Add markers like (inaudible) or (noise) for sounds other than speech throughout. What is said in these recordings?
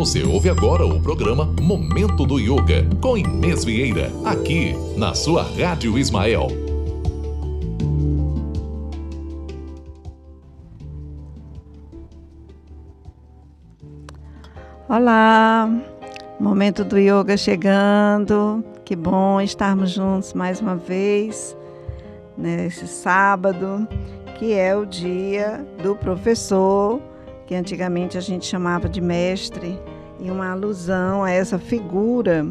Você ouve agora o programa Momento do Yoga com Inês Vieira, aqui na sua Rádio Ismael. Olá, Momento do Yoga chegando. Que bom estarmos juntos mais uma vez nesse sábado, que é o dia do professor que antigamente a gente chamava de mestre, e uma alusão a essa figura.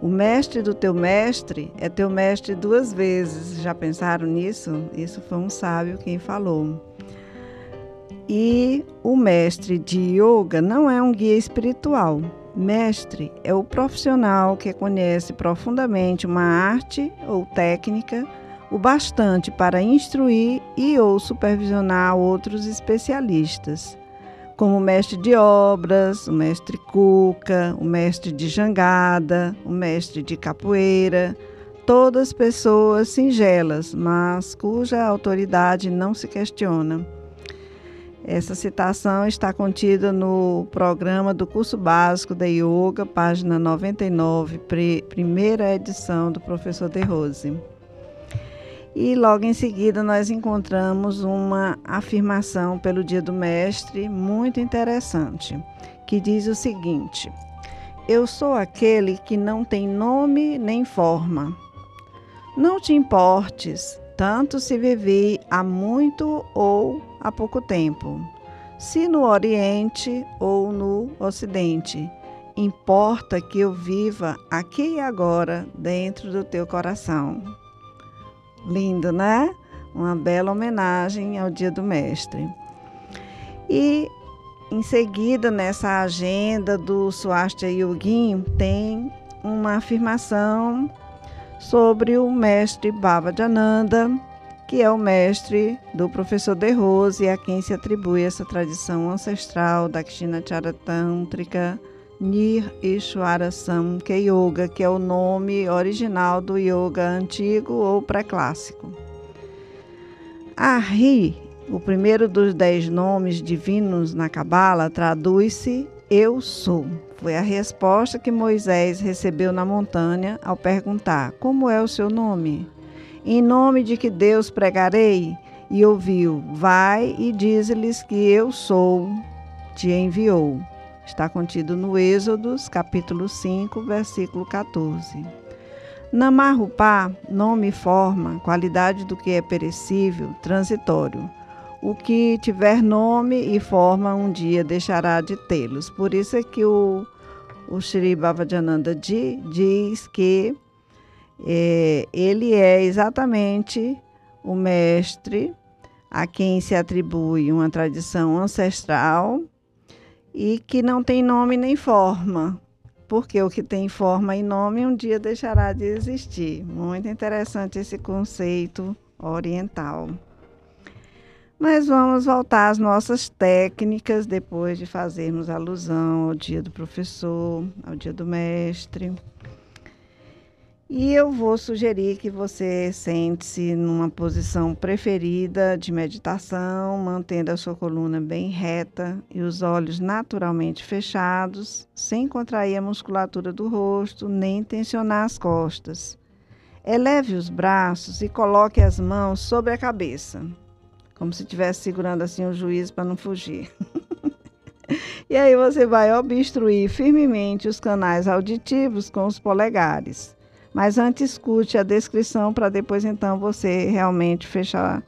O mestre do teu mestre é teu mestre duas vezes. Já pensaram nisso? Isso foi um sábio quem falou. E o mestre de yoga não é um guia espiritual. Mestre é o profissional que conhece profundamente uma arte ou técnica o bastante para instruir e ou supervisionar outros especialistas, como o mestre de obras, o mestre cuca, o mestre de jangada, o mestre de capoeira, todas pessoas singelas, mas cuja autoridade não se questiona. Essa citação está contida no programa do curso básico da Yoga, página 99, primeira edição do professor De Rose. E logo em seguida nós encontramos uma afirmação pelo Dia do Mestre muito interessante, que diz o seguinte: Eu sou aquele que não tem nome nem forma. Não te importes, tanto se vivi há muito ou há pouco tempo, se no Oriente ou no Ocidente. Importa que eu viva aqui e agora dentro do teu coração. Lindo, né? Uma bela homenagem ao Dia do Mestre. E em seguida, nessa agenda do Swastika Yogin, tem uma afirmação sobre o mestre Baba Jananda, que é o mestre do professor De Rose, a quem se atribui essa tradição ancestral da Kshina Charatantrika Nir Ishwara Samkhya Yoga, que é o nome original do yoga antigo ou pré-clássico. Ari, o primeiro dos dez nomes divinos na Cabala, traduz-se Eu sou. Foi a resposta que Moisés recebeu na montanha ao perguntar: Como é o seu nome? Em nome de que Deus pregarei? E ouviu: Vai e diz-lhes que eu sou, te enviou. Está contido no Êxodos, capítulo 5, versículo 14. Namarupá, nome forma, qualidade do que é perecível, transitório. O que tiver nome e forma um dia deixará de tê-los. Por isso é que o, o Shri Bhavajananda diz que é, ele é exatamente o mestre a quem se atribui uma tradição ancestral e que não tem nome nem forma, porque o que tem forma e nome um dia deixará de existir. Muito interessante esse conceito oriental. Mas vamos voltar às nossas técnicas depois de fazermos alusão ao dia do professor, ao dia do mestre. E eu vou sugerir que você sente-se numa posição preferida de meditação, mantendo a sua coluna bem reta e os olhos naturalmente fechados, sem contrair a musculatura do rosto nem tensionar as costas. Eleve os braços e coloque as mãos sobre a cabeça, como se estivesse segurando assim o juiz para não fugir. (laughs) e aí você vai obstruir firmemente os canais auditivos com os polegares mas antes escute a descrição para depois então você realmente fechar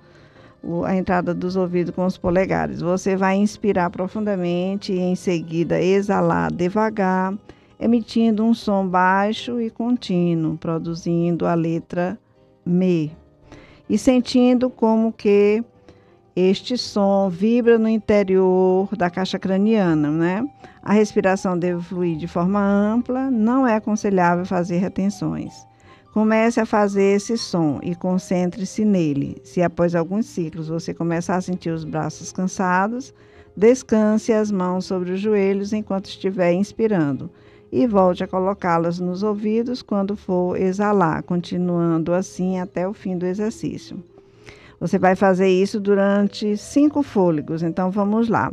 a entrada dos ouvidos com os polegares. Você vai inspirar profundamente e em seguida exalar devagar, emitindo um som baixo e contínuo, produzindo a letra Me. E sentindo como que este som vibra no interior da caixa craniana, né? A respiração deve fluir de forma ampla, não é aconselhável fazer retenções. Comece a fazer esse som e concentre-se nele. Se após alguns ciclos você começar a sentir os braços cansados, descanse as mãos sobre os joelhos enquanto estiver inspirando e volte a colocá-las nos ouvidos quando for exalar, continuando assim até o fim do exercício. Você vai fazer isso durante cinco fôlegos, então vamos lá.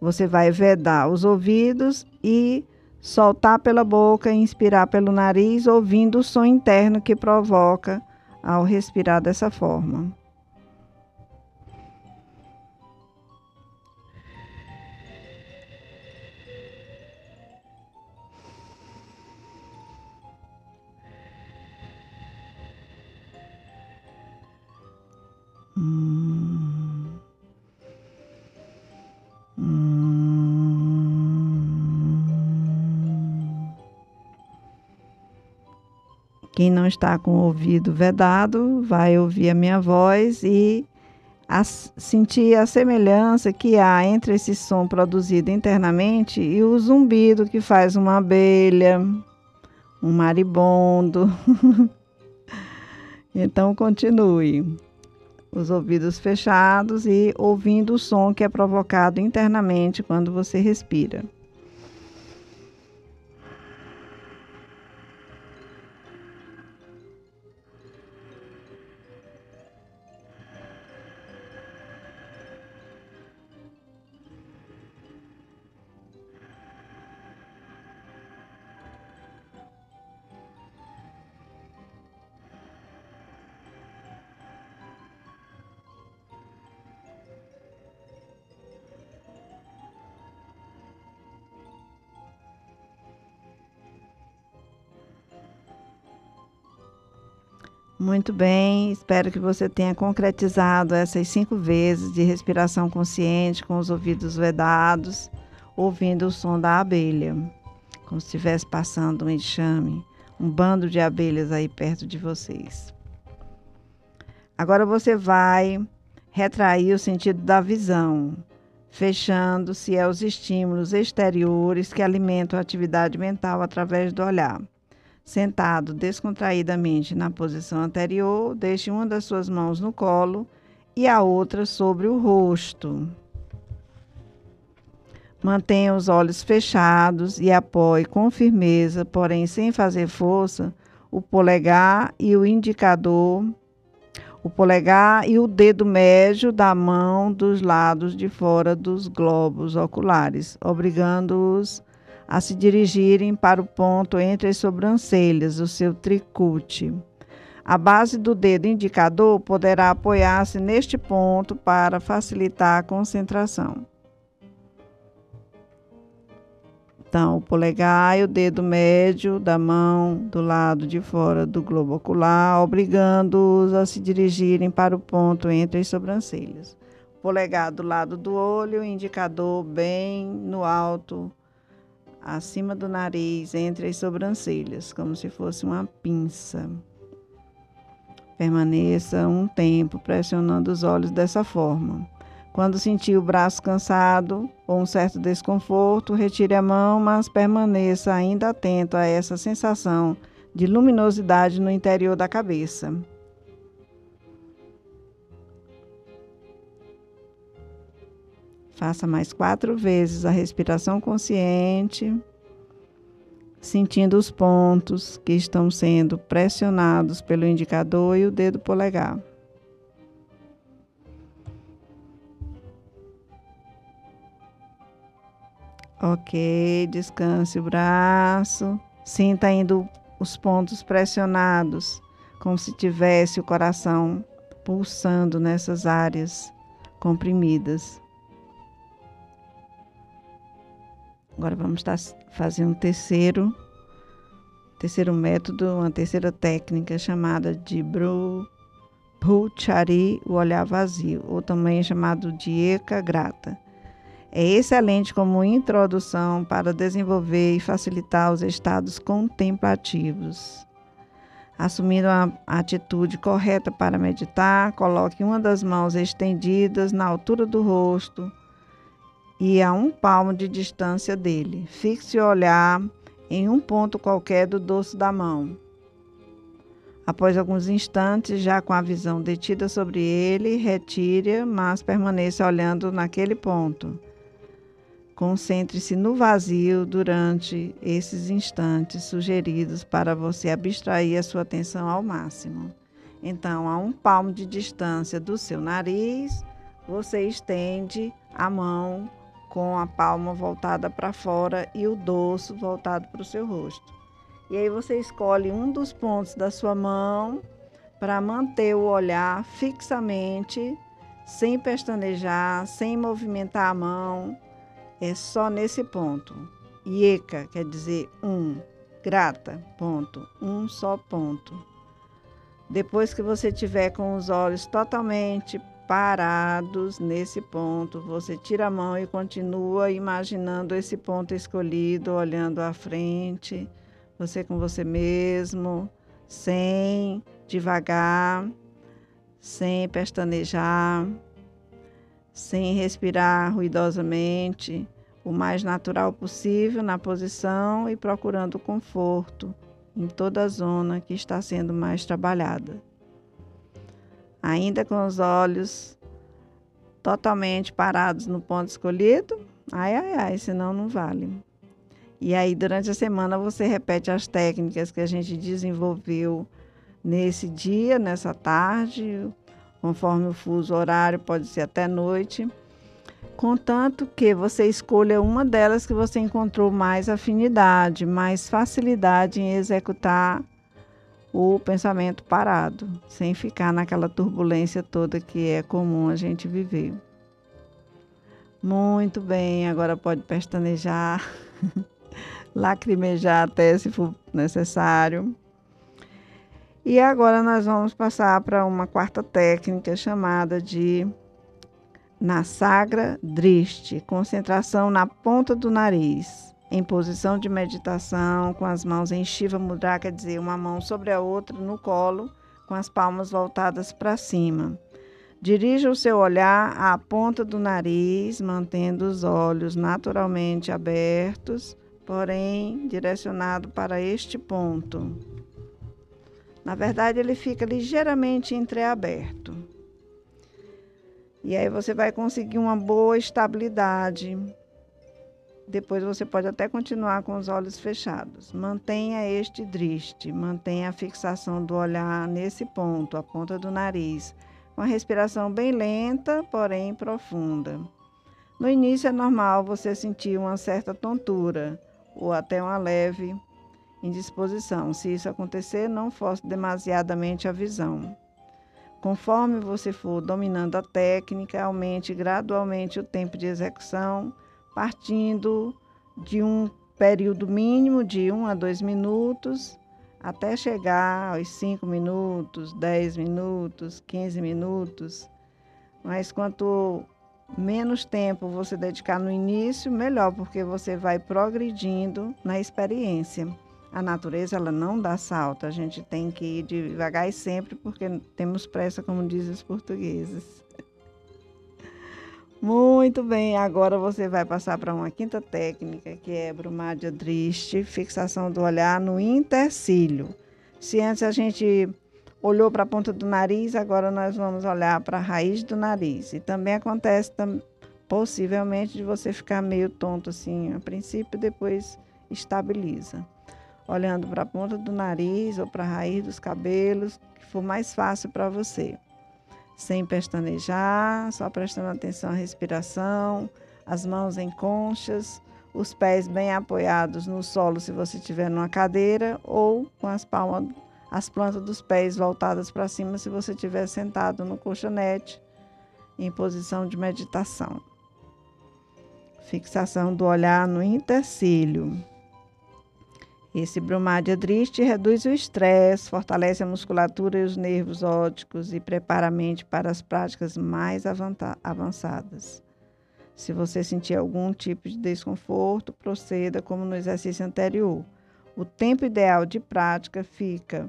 Você vai vedar os ouvidos e soltar pela boca inspirar pelo nariz, ouvindo o som interno que provoca ao respirar dessa forma. Quem não está com o ouvido vedado vai ouvir a minha voz e a, sentir a semelhança que há entre esse som produzido internamente e o zumbido que faz uma abelha, um maribondo. (laughs) então continue. Os ouvidos fechados e ouvindo o som que é provocado internamente quando você respira. Muito bem, espero que você tenha concretizado essas cinco vezes de respiração consciente com os ouvidos vedados, ouvindo o som da abelha, como se estivesse passando um enxame, um bando de abelhas aí perto de vocês. Agora você vai retrair o sentido da visão, fechando-se aos estímulos exteriores que alimentam a atividade mental através do olhar. Sentado descontraídamente na posição anterior, deixe uma das suas mãos no colo e a outra sobre o rosto. Mantenha os olhos fechados e apoie com firmeza, porém sem fazer força, o polegar e o indicador, o polegar e o dedo médio da mão dos lados de fora dos globos oculares, obrigando-os a se dirigirem para o ponto entre as sobrancelhas, o seu tricute. A base do dedo indicador poderá apoiar-se neste ponto para facilitar a concentração. Então, o polegar e o dedo médio da mão do lado de fora do globo ocular, obrigando-os a se dirigirem para o ponto entre as sobrancelhas. O polegar do lado do olho, indicador bem no alto acima do nariz, entre as sobrancelhas, como se fosse uma pinça. Permaneça um tempo pressionando os olhos dessa forma. Quando sentir o braço cansado ou um certo desconforto, retire a mão, mas permaneça ainda atento a essa sensação de luminosidade no interior da cabeça. Faça mais quatro vezes a respiração consciente, sentindo os pontos que estão sendo pressionados pelo indicador e o dedo polegar. Ok, descanse o braço. Sinta ainda os pontos pressionados, como se tivesse o coração pulsando nessas áreas comprimidas. Agora vamos estar fazendo um terceiro, terceiro método, uma terceira técnica chamada de Bhuchari, o olhar vazio, ou também chamado de Eka Grata. É excelente como introdução para desenvolver e facilitar os estados contemplativos. Assumindo a atitude correta para meditar, coloque uma das mãos estendidas na altura do rosto e a um palmo de distância dele. Fixe o olhar em um ponto qualquer do dorso da mão. Após alguns instantes, já com a visão detida sobre ele, retire-a, mas permaneça olhando naquele ponto. Concentre-se no vazio durante esses instantes sugeridos para você abstrair a sua atenção ao máximo. Então, a um palmo de distância do seu nariz, você estende a mão com a palma voltada para fora e o dorso voltado para o seu rosto. E aí você escolhe um dos pontos da sua mão para manter o olhar fixamente, sem pestanejar, sem movimentar a mão. É só nesse ponto. Ieca quer dizer um, grata, ponto, um só ponto. Depois que você tiver com os olhos totalmente parados nesse ponto, você tira a mão e continua imaginando esse ponto escolhido, olhando à frente, você com você mesmo, sem devagar, sem pestanejar, sem respirar ruidosamente, o mais natural possível na posição e procurando conforto em toda a zona que está sendo mais trabalhada. Ainda com os olhos totalmente parados no ponto escolhido, ai, ai, ai, senão não vale. E aí, durante a semana, você repete as técnicas que a gente desenvolveu nesse dia, nessa tarde, conforme o fuso horário, pode ser até noite, contanto que você escolha uma delas que você encontrou mais afinidade, mais facilidade em executar o pensamento parado, sem ficar naquela turbulência toda que é comum a gente viver. Muito bem, agora pode pestanejar, (laughs) lacrimejar até se for necessário. E agora nós vamos passar para uma quarta técnica chamada de Nasagra Driste, concentração na ponta do nariz, em posição de meditação, com as mãos em Shiva Mudra, quer dizer, uma mão sobre a outra no colo, com as palmas voltadas para cima. Dirija o seu olhar à ponta do nariz, mantendo os olhos naturalmente abertos, porém direcionado para este ponto. Na verdade, ele fica ligeiramente entreaberto. E aí você vai conseguir uma boa estabilidade. Depois você pode até continuar com os olhos fechados. Mantenha este driste, mantenha a fixação do olhar nesse ponto, a ponta do nariz, com a respiração bem lenta, porém profunda. No início é normal você sentir uma certa tontura ou até uma leve indisposição. Se isso acontecer, não force demasiadamente a visão. Conforme você for dominando a técnica, aumente gradualmente o tempo de execução, partindo de um período mínimo de 1 a 2 minutos, até chegar aos 5 minutos, 10 minutos, 15 minutos. Mas quanto menos tempo você dedicar no início, melhor, porque você vai progredindo na experiência. A natureza ela não dá salto, a gente tem que ir devagar e sempre porque temos pressa, como dizem os portugueses. Muito bem, agora você vai passar para uma quinta técnica, que é brumádia triste, fixação do olhar no intercílio. Se antes a gente olhou para a ponta do nariz, agora nós vamos olhar para a raiz do nariz. E também acontece possivelmente de você ficar meio tonto assim, a princípio, depois estabiliza olhando para a ponta do nariz ou para a raiz dos cabelos, que for mais fácil para você. Sem pestanejar, só prestando atenção à respiração, as mãos em conchas, os pés bem apoiados no solo se você estiver numa cadeira ou com as palmas, as plantas dos pés voltadas para cima se você estiver sentado no colchonete em posição de meditação. Fixação do olhar no intercílio. Esse bromádio triste reduz o estresse, fortalece a musculatura e os nervos ópticos e prepara a mente para as práticas mais avançadas. Se você sentir algum tipo de desconforto, proceda como no exercício anterior. O tempo ideal de prática fica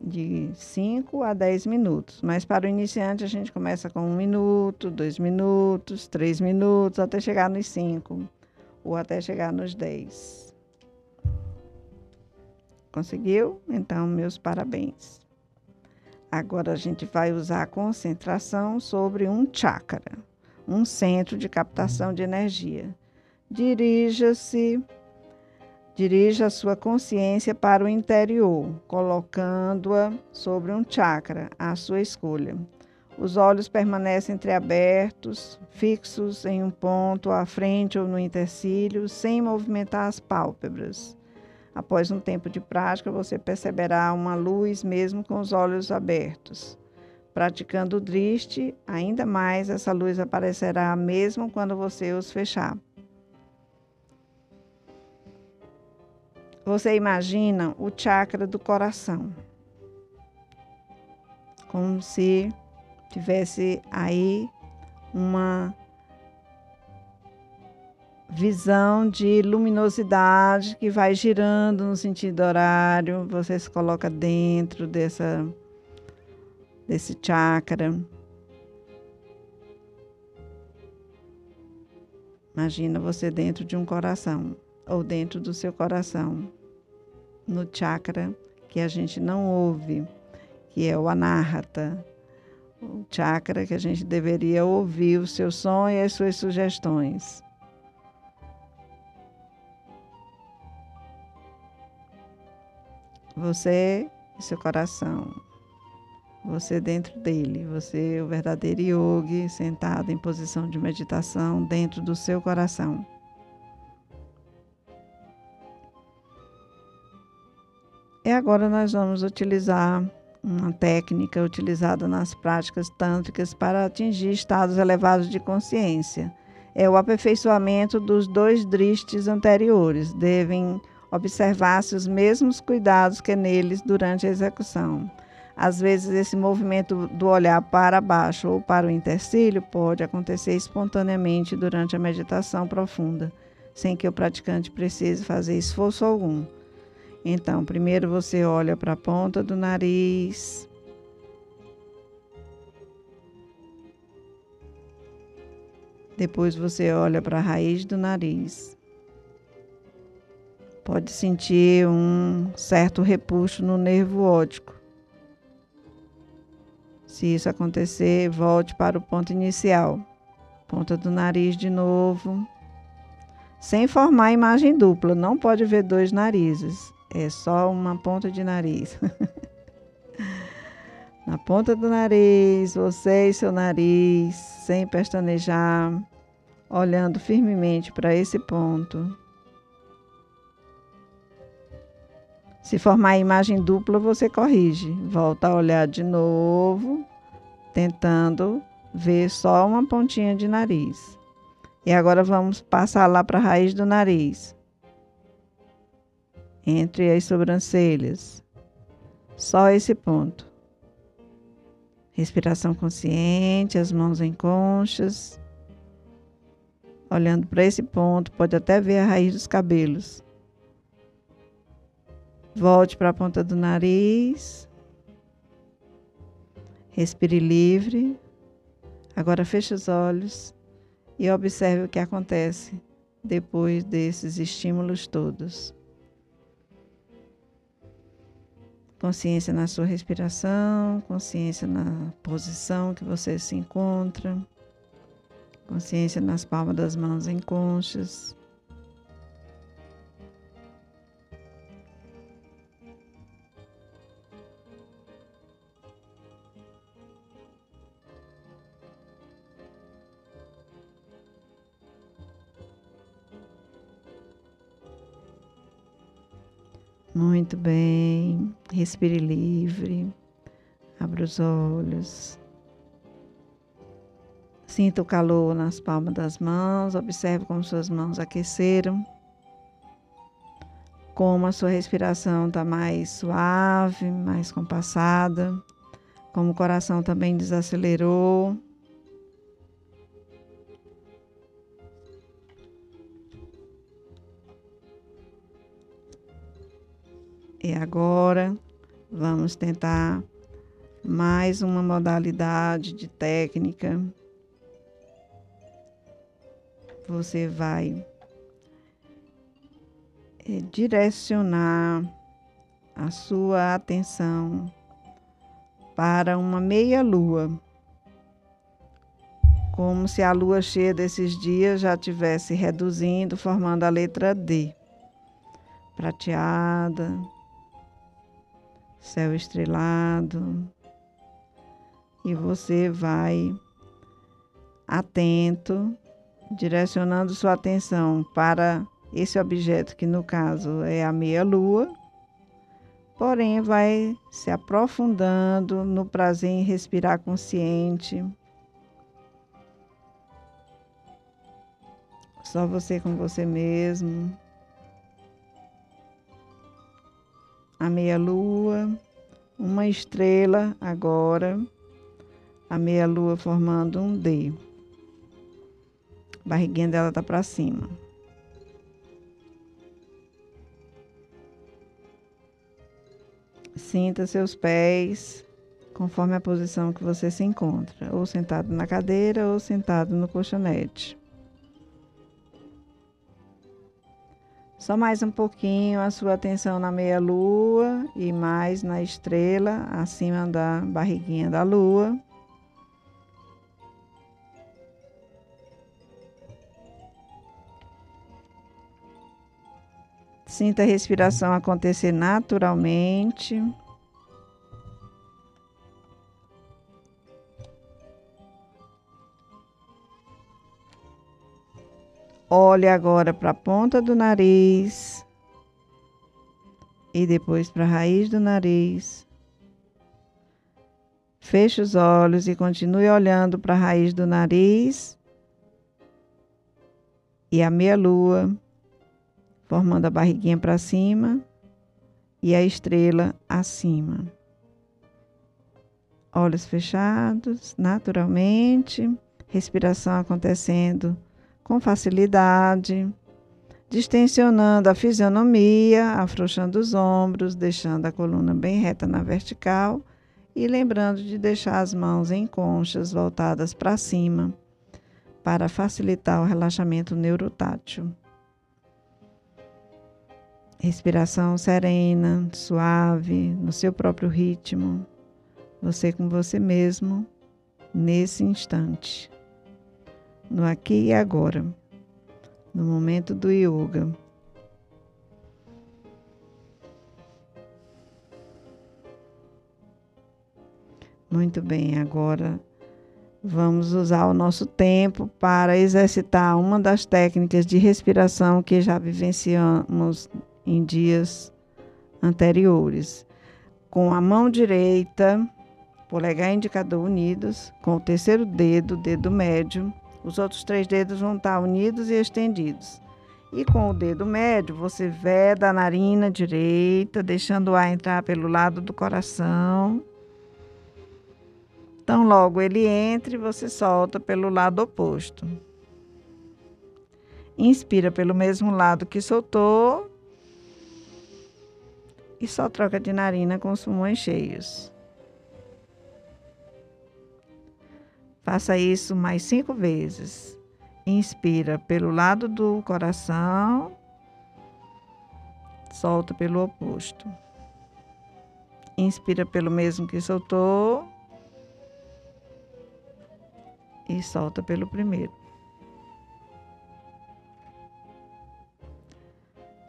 de 5 a 10 minutos, mas para o iniciante a gente começa com um minuto, dois minutos, três minutos, até chegar nos 5 ou até chegar nos 10. Conseguiu? Então, meus parabéns. Agora a gente vai usar a concentração sobre um chakra, um centro de captação de energia. Dirija-se, dirija a sua consciência para o interior, colocando-a sobre um chakra, à sua escolha. Os olhos permanecem entreabertos, fixos em um ponto à frente ou no intercílio, sem movimentar as pálpebras. Após um tempo de prática, você perceberá uma luz mesmo com os olhos abertos. Praticando o driste, ainda mais essa luz aparecerá mesmo quando você os fechar. Você imagina o chakra do coração, como se tivesse aí uma visão de luminosidade que vai girando no sentido horário, você se coloca dentro dessa desse chakra. Imagina você dentro de um coração ou dentro do seu coração, no chakra que a gente não ouve, que é o anahata, o chakra que a gente deveria ouvir o seu som e as suas sugestões. Você e seu coração. Você dentro dele, você o verdadeiro yogi sentado em posição de meditação dentro do seu coração. E agora nós vamos utilizar uma técnica utilizada nas práticas tântricas para atingir estados elevados de consciência. É o aperfeiçoamento dos dois dristes anteriores. Devem observar-se os mesmos cuidados que neles durante a execução. Às vezes, esse movimento do olhar para baixo ou para o intercílio pode acontecer espontaneamente durante a meditação profunda, sem que o praticante precise fazer esforço algum. Então, primeiro você olha para a ponta do nariz. Depois você olha para a raiz do nariz. Pode sentir um certo repuxo no nervo óptico. Se isso acontecer, volte para o ponto inicial. Ponta do nariz de novo. Sem formar imagem dupla, não pode ver dois narizes é só uma ponta de nariz. (laughs) Na ponta do nariz, você e seu nariz, sem pestanejar, olhando firmemente para esse ponto. Se formar imagem dupla, você corrige. Volta a olhar de novo, tentando ver só uma pontinha de nariz. E agora vamos passar lá para a raiz do nariz entre as sobrancelhas. Só esse ponto. Respiração consciente, as mãos em conchas. Olhando para esse ponto, pode até ver a raiz dos cabelos. Volte para a ponta do nariz. Respire livre. Agora feche os olhos e observe o que acontece depois desses estímulos todos. Consciência na sua respiração, consciência na posição que você se encontra, consciência nas palmas das mãos em Muito bem. Respire livre. Abra os olhos. Sinta o calor nas palmas das mãos. Observe como suas mãos aqueceram. Como a sua respiração está mais suave, mais compassada. Como o coração também desacelerou. E agora vamos tentar mais uma modalidade de técnica. Você vai eh, direcionar a sua atenção para uma meia lua, como se a lua cheia desses dias já estivesse reduzindo, formando a letra D, prateada, céu estrelado, e você vai atento, direcionando sua atenção para esse objeto que no caso é a meia-lua, porém vai se aprofundando no prazer em respirar consciente. Só você com você mesmo. A meia-lua, uma estrela agora, a meia-lua formando um D. A barriguinha dela tá para cima. Sinta seus pés conforme a posição que você se encontra, ou sentado na cadeira ou sentado no colchonete. Só mais um pouquinho a sua atenção na meia-lua e mais na estrela acima da barriguinha da lua. Sinta a respiração acontecer naturalmente. Olhe agora para a ponta do nariz e depois para a raiz do nariz. Feche os olhos e continue olhando para a raiz do nariz e a meia-lua formando a barriguinha para cima e a estrela acima. Olhos fechados, naturalmente, respiração acontecendo com facilidade, distensionando a fisionomia, afrouxando os ombros, deixando a coluna bem reta na vertical e lembrando de deixar as mãos em conchas voltadas para cima para facilitar o relaxamento neurotátil. Respiração serena, suave, no seu próprio ritmo, você com você mesmo, nesse instante, no aqui e agora, no momento do yoga. Muito bem, agora vamos usar o nosso tempo para exercitar uma das técnicas de respiração que já vivenciamos em dias anteriores. Com a mão direita, polegar e indicador unidos, com o terceiro dedo, dedo médio, os outros três dedos vão estar unidos e estendidos. E com o dedo médio, você veda a narina direita, deixando o ar entrar pelo lado do coração. Então, logo ele entre, você solta pelo lado oposto. Inspira pelo mesmo lado que soltou e só troca de narina com os pulmões cheios. Faça isso mais cinco vezes. Inspira pelo lado do coração, solta pelo oposto. Inspira pelo mesmo que soltou e solta pelo primeiro.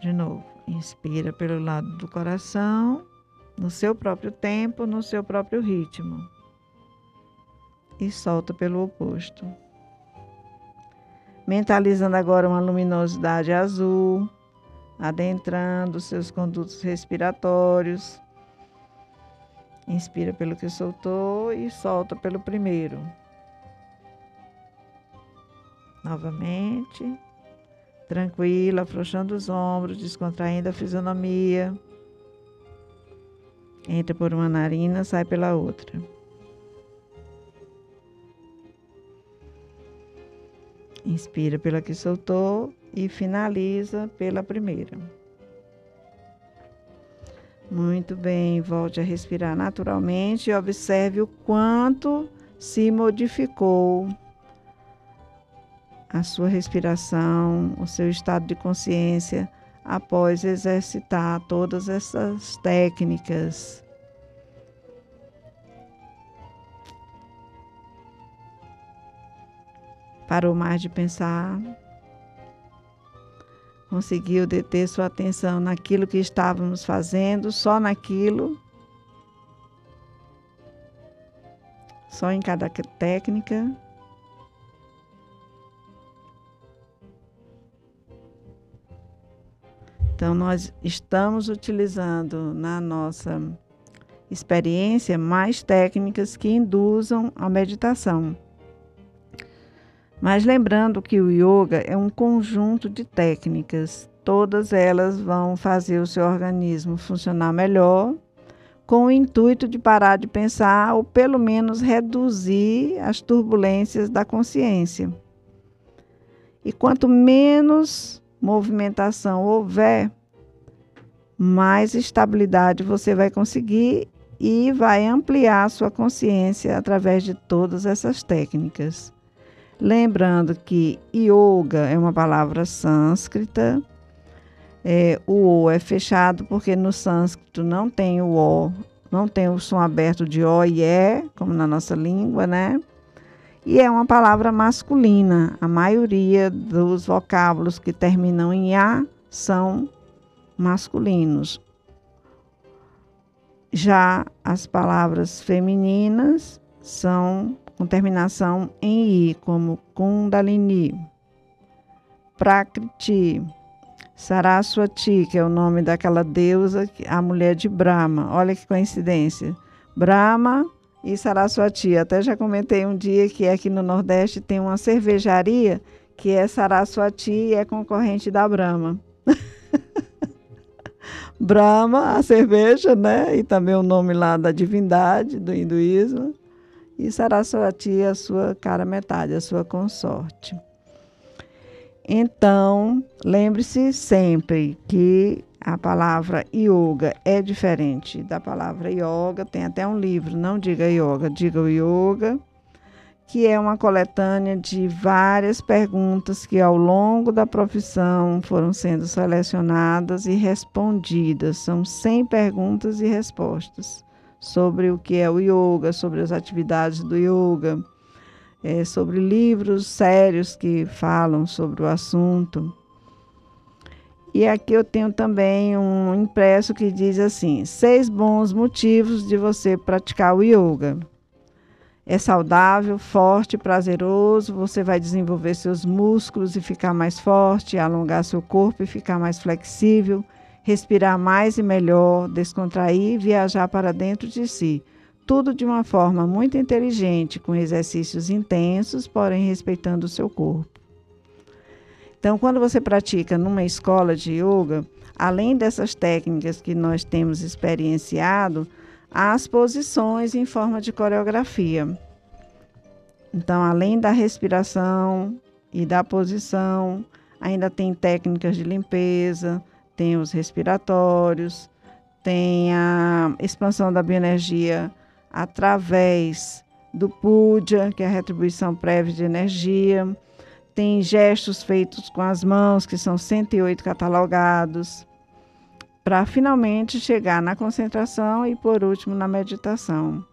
De novo. Inspira pelo lado do coração, no seu próprio tempo, no seu próprio ritmo. E solta pelo oposto. Mentalizando agora uma luminosidade azul, adentrando seus condutos respiratórios. Inspira pelo que soltou e solta pelo primeiro. Novamente tranquila, afrouxando os ombros, descontraindo a fisionomia. Entra por uma narina, sai pela outra. Inspira pela que soltou e finaliza pela primeira. Muito bem, volte a respirar naturalmente e observe o quanto se modificou a sua respiração, o seu estado de consciência após exercitar todas essas técnicas. Parou mais de pensar, conseguiu deter sua atenção naquilo que estávamos fazendo, só naquilo. só em cada técnica. Então, nós estamos utilizando na nossa experiência mais técnicas que induzam a meditação. Mas lembrando que o yoga é um conjunto de técnicas, todas elas vão fazer o seu organismo funcionar melhor, com o intuito de parar de pensar ou pelo menos reduzir as turbulências da consciência. E quanto menos movimentação houver, mais estabilidade você vai conseguir e vai ampliar sua consciência através de todas essas técnicas. Lembrando que yoga é uma palavra sânscrita, é, o O é fechado porque no sânscrito não tem o O, não tem o som aberto de O e E, como na nossa língua, né? e é uma palavra masculina. A maioria dos vocábulos que terminam em A são masculinos. Já as palavras femininas são com terminação em I, como Kundalini, Prakriti, Saraswati, que é o nome daquela deusa, a mulher de Brahma. Olha que coincidência. Brahma e Saraswati. Até já comentei um dia que aqui no Nordeste tem uma cervejaria que é Saraswati e é concorrente da Brahma. (laughs) Brahma, a cerveja, né? E também o nome lá da divindade do hinduísmo. E Saraswati, a sua cara metade, a sua consorte. Então, lembre-se sempre que a palavra yoga é diferente da palavra yoga. Tem até um livro, não diga yoga, diga o yoga, que é uma coletânea de várias perguntas que ao longo da profissão foram sendo selecionadas e respondidas. São 100 perguntas e respostas sobre o que é o yoga, sobre as atividades do yoga, é, sobre livros sérios que falam sobre o assunto. E aqui eu tenho também um impresso que diz assim: seis bons motivos de você praticar o yoga. É saudável, forte, prazeroso, você vai desenvolver seus músculos e ficar mais forte, alongar seu corpo e ficar mais flexível, respirar mais e melhor, descontrair e viajar para dentro de si. Tudo de uma forma muito inteligente, com exercícios intensos, porém respeitando o seu corpo. Então, quando você pratica numa escola de yoga, além dessas técnicas que nós temos experienciado, há as posições em forma de coreografia. Então, além da respiração e da posição, ainda tem técnicas de limpeza, tem os respiratórios, tem a expansão da bioenergia através do puja, que é a retribuição prévia de energia tem gestos feitos com as mãos, que são 108 catalogados, para finalmente chegar na concentração e, por último, na meditação.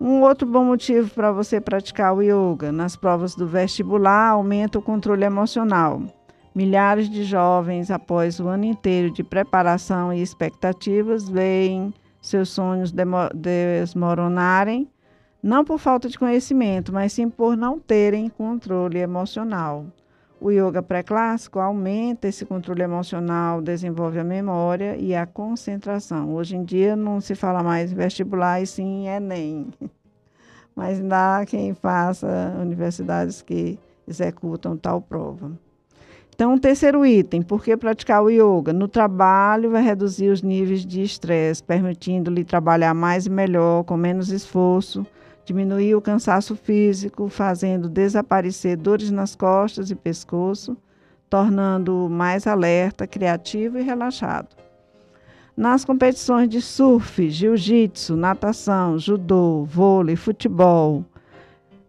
Um outro bom motivo para você praticar o yoga nas provas do vestibular aumenta o controle emocional. Milhares de jovens, após o ano inteiro de preparação e expectativas, veem seus sonhos desmoronarem não por falta de conhecimento, mas sim por não terem controle emocional. O yoga pré-clássico aumenta esse controle emocional, desenvolve a memória e a concentração. Hoje em dia não se fala mais vestibular e sim Enem. (laughs) Mas ainda há quem faça universidades que executam tal prova. Então, o terceiro item, por que praticar o yoga? No trabalho vai reduzir os níveis de estresse, permitindo-lhe trabalhar mais e melhor, com menos esforço, diminuir o cansaço físico, fazendo desaparecer dores nas costas e pescoço, tornando-o mais alerta, criativo e relaxado. Nas competições de surf, jiu-jitsu, natação, judô, vôlei, futebol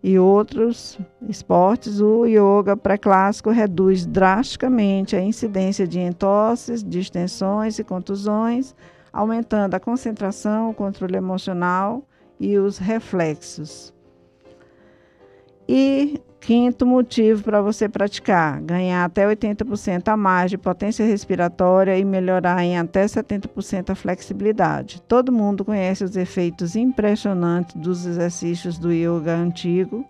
e outros esportes, o yoga pré-clássico reduz drasticamente a incidência de entosses, distensões e contusões, aumentando a concentração, o controle emocional e os reflexos. E Quinto motivo para você praticar: ganhar até 80% a mais de potência respiratória e melhorar em até 70% a flexibilidade. Todo mundo conhece os efeitos impressionantes dos exercícios do yoga antigo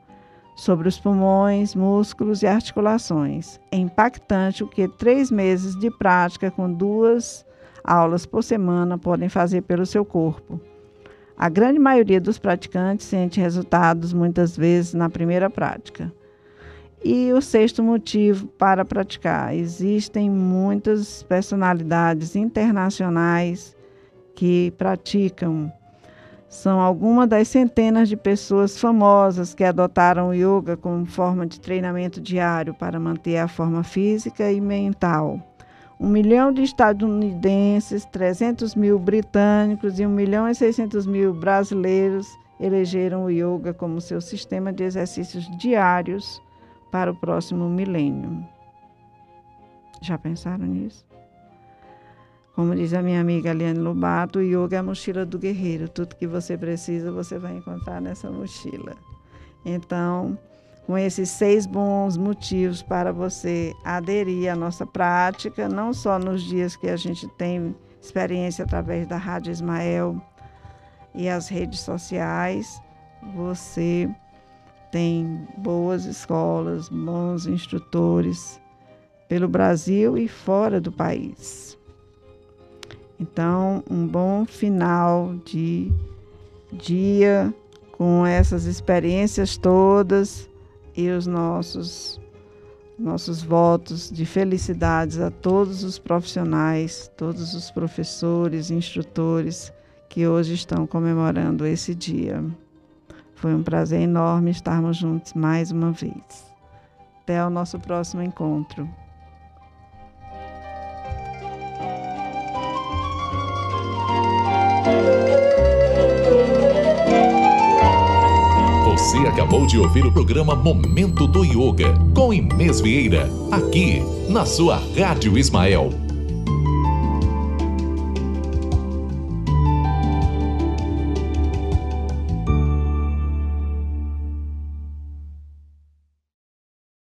sobre os pulmões, músculos e articulações. É impactante o que três meses de prática com duas aulas por semana podem fazer pelo seu corpo. A grande maioria dos praticantes sente resultados muitas vezes na primeira prática. E o sexto motivo para praticar: existem muitas personalidades internacionais que praticam. São algumas das centenas de pessoas famosas que adotaram o yoga como forma de treinamento diário para manter a forma física e mental. Um milhão de estadunidenses, 300 mil britânicos e 1 milhão e 600 mil brasileiros elegeram o yoga como seu sistema de exercícios diários para o próximo milênio. Já pensaram nisso? Como diz a minha amiga Aliane Lobato, o yoga é a mochila do guerreiro. Tudo que você precisa, você vai encontrar nessa mochila. Então, com esses seis bons motivos para você aderir à nossa prática, não só nos dias que a gente tem experiência através da Rádio Ismael e as redes sociais, você tem boas escolas, bons instrutores pelo Brasil e fora do país. Então, um bom final de dia com essas experiências todas e os nossos nossos votos de felicidades a todos os profissionais, todos os professores, instrutores que hoje estão comemorando esse dia. Foi um prazer enorme estarmos juntos mais uma vez. Até o nosso próximo encontro. Você acabou de ouvir o programa Momento do Yoga com Inês Vieira, aqui na sua Rádio Ismael